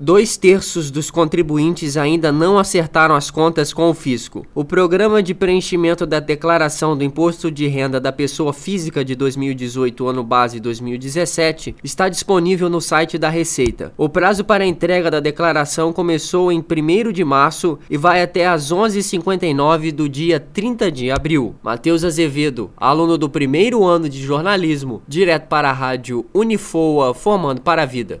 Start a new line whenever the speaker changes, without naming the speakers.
Dois terços dos contribuintes ainda não acertaram as contas com o fisco. O programa de preenchimento da declaração do Imposto de Renda da Pessoa Física de 2018, ano base 2017, está disponível no site da Receita. O prazo para a entrega da declaração começou em 1 de março e vai até às 11h59 do dia 30 de abril. Matheus Azevedo, aluno do primeiro ano de jornalismo, direto para a rádio Unifoa, formando para a vida.